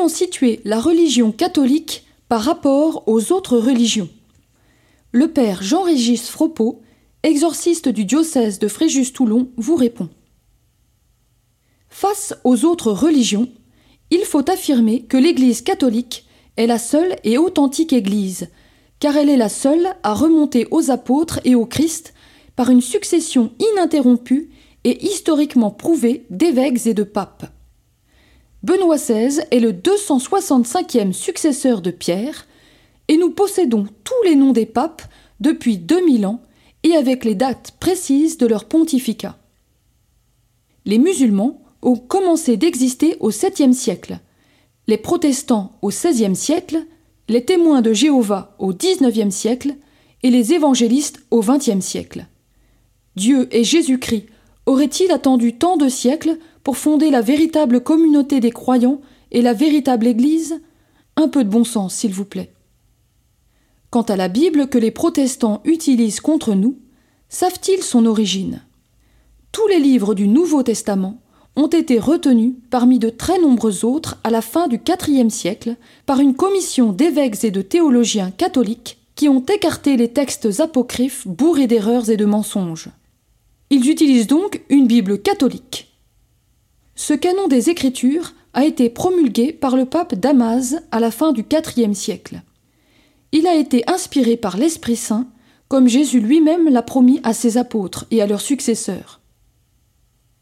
comment situer la religion catholique par rapport aux autres religions Le père Jean-Régis Fropeau, exorciste du diocèse de Fréjus-Toulon, vous répond. Face aux autres religions, il faut affirmer que l'Église catholique est la seule et authentique Église, car elle est la seule à remonter aux apôtres et au Christ par une succession ininterrompue et historiquement prouvée d'évêques et de papes. Benoît XVI est le 265e successeur de Pierre, et nous possédons tous les noms des papes depuis 2000 ans et avec les dates précises de leur pontificat. Les musulmans ont commencé d'exister au 7e siècle, les protestants au XVIe siècle, les témoins de Jéhovah au XIXe siècle et les évangélistes au XXe siècle. Dieu et Jésus-Christ auraient-ils attendu tant de siècles pour fonder la véritable communauté des croyants et la véritable Église? Un peu de bon sens, s'il vous plaît. Quant à la Bible que les protestants utilisent contre nous, savent-ils son origine? Tous les livres du Nouveau Testament ont été retenus parmi de très nombreux autres à la fin du IVe siècle par une commission d'évêques et de théologiens catholiques qui ont écarté les textes apocryphes bourrés d'erreurs et de mensonges. Ils utilisent donc une Bible catholique. Ce canon des Écritures a été promulgué par le pape Damas à la fin du IVe siècle. Il a été inspiré par l'Esprit Saint, comme Jésus lui-même l'a promis à ses apôtres et à leurs successeurs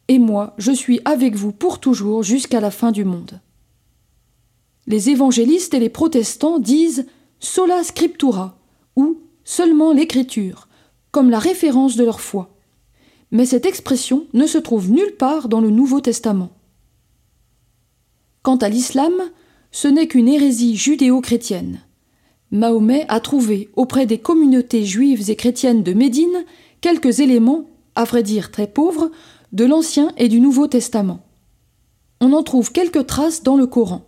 et moi je suis avec vous pour toujours jusqu'à la fin du monde. Les évangélistes et les protestants disent sola scriptura ou seulement l'écriture, comme la référence de leur foi. Mais cette expression ne se trouve nulle part dans le Nouveau Testament. Quant à l'islam, ce n'est qu'une hérésie judéo-chrétienne. Mahomet a trouvé auprès des communautés juives et chrétiennes de Médine quelques éléments, à vrai dire très pauvres, de l'Ancien et du Nouveau Testament. On en trouve quelques traces dans le Coran.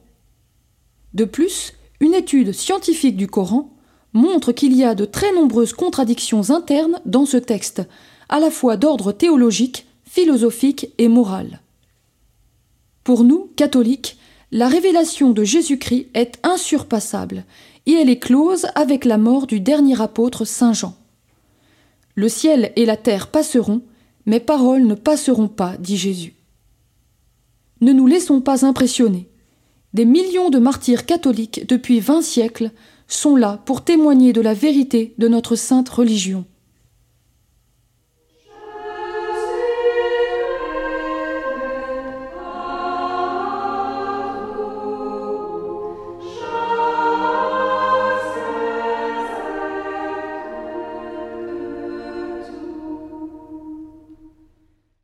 De plus, une étude scientifique du Coran montre qu'il y a de très nombreuses contradictions internes dans ce texte, à la fois d'ordre théologique, philosophique et moral. Pour nous, catholiques, la révélation de Jésus-Christ est insurpassable, et elle est close avec la mort du dernier apôtre Saint Jean. Le ciel et la terre passeront, mes paroles ne passeront pas, dit Jésus. Ne nous laissons pas impressionner. Des millions de martyrs catholiques depuis vingt siècles sont là pour témoigner de la vérité de notre sainte religion.